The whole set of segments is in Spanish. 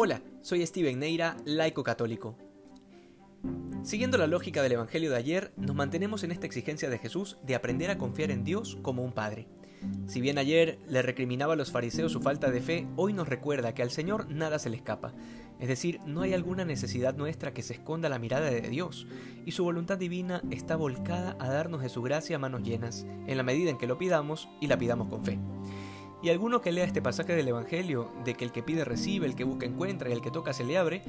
Hola, soy Steven Neira, laico católico. Siguiendo la lógica del Evangelio de ayer, nos mantenemos en esta exigencia de Jesús de aprender a confiar en Dios como un Padre. Si bien ayer le recriminaba a los fariseos su falta de fe, hoy nos recuerda que al Señor nada se le escapa. Es decir, no hay alguna necesidad nuestra que se esconda la mirada de Dios, y su voluntad divina está volcada a darnos de su gracia a manos llenas, en la medida en que lo pidamos y la pidamos con fe. Y alguno que lea este pasaje del Evangelio, de que el que pide recibe, el que busca encuentra y el que toca se le abre,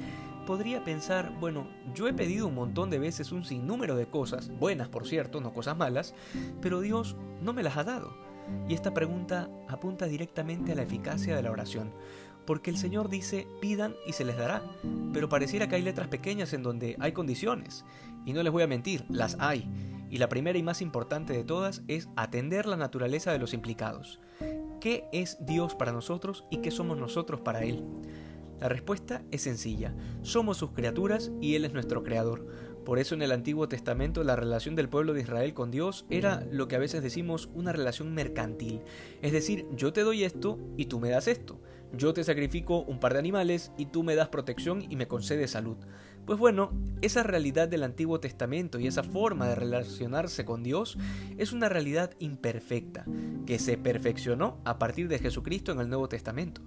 podría pensar, bueno, yo he pedido un montón de veces un sinnúmero de cosas, buenas por cierto, no cosas malas, pero Dios no me las ha dado. Y esta pregunta apunta directamente a la eficacia de la oración, porque el Señor dice, pidan y se les dará, pero pareciera que hay letras pequeñas en donde hay condiciones, y no les voy a mentir, las hay, y la primera y más importante de todas es atender la naturaleza de los implicados qué es Dios para nosotros y qué somos nosotros para Él. La respuesta es sencilla, somos sus criaturas y Él es nuestro creador. Por eso en el Antiguo Testamento la relación del pueblo de Israel con Dios era lo que a veces decimos una relación mercantil. Es decir, yo te doy esto y tú me das esto. Yo te sacrifico un par de animales y tú me das protección y me concedes salud. Pues bueno, esa realidad del Antiguo Testamento y esa forma de relacionarse con Dios es una realidad imperfecta, que se perfeccionó a partir de Jesucristo en el Nuevo Testamento.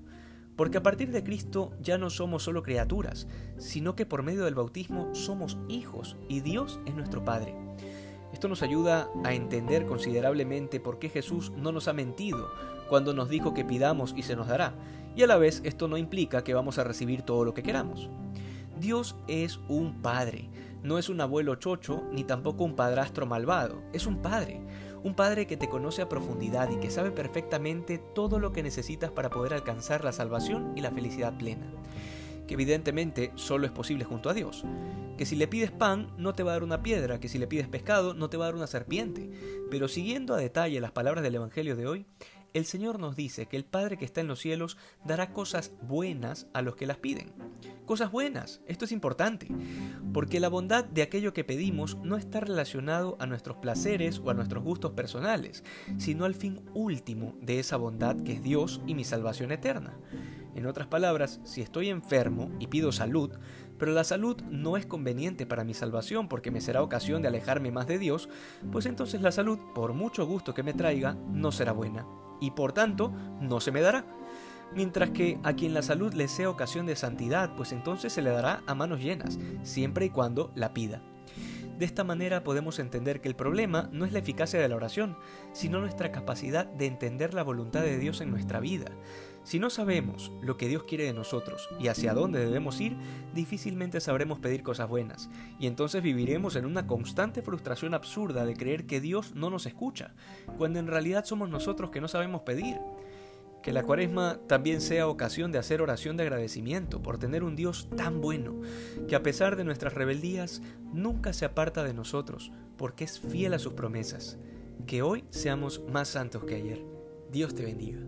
Porque a partir de Cristo ya no somos solo criaturas, sino que por medio del bautismo somos hijos y Dios es nuestro Padre. Esto nos ayuda a entender considerablemente por qué Jesús no nos ha mentido cuando nos dijo que pidamos y se nos dará, y a la vez esto no implica que vamos a recibir todo lo que queramos. Dios es un padre, no es un abuelo chocho ni tampoco un padrastro malvado, es un padre, un padre que te conoce a profundidad y que sabe perfectamente todo lo que necesitas para poder alcanzar la salvación y la felicidad plena que evidentemente solo es posible junto a Dios. Que si le pides pan no te va a dar una piedra, que si le pides pescado no te va a dar una serpiente. Pero siguiendo a detalle las palabras del Evangelio de hoy, el Señor nos dice que el Padre que está en los cielos dará cosas buenas a los que las piden. Cosas buenas, esto es importante, porque la bondad de aquello que pedimos no está relacionado a nuestros placeres o a nuestros gustos personales, sino al fin último de esa bondad que es Dios y mi salvación eterna. En otras palabras, si estoy enfermo y pido salud, pero la salud no es conveniente para mi salvación porque me será ocasión de alejarme más de Dios, pues entonces la salud, por mucho gusto que me traiga, no será buena y por tanto no se me dará. Mientras que a quien la salud le sea ocasión de santidad, pues entonces se le dará a manos llenas, siempre y cuando la pida. De esta manera podemos entender que el problema no es la eficacia de la oración, sino nuestra capacidad de entender la voluntad de Dios en nuestra vida. Si no sabemos lo que Dios quiere de nosotros y hacia dónde debemos ir, difícilmente sabremos pedir cosas buenas, y entonces viviremos en una constante frustración absurda de creer que Dios no nos escucha, cuando en realidad somos nosotros que no sabemos pedir. Que la cuaresma también sea ocasión de hacer oración de agradecimiento por tener un Dios tan bueno, que a pesar de nuestras rebeldías nunca se aparta de nosotros, porque es fiel a sus promesas. Que hoy seamos más santos que ayer. Dios te bendiga.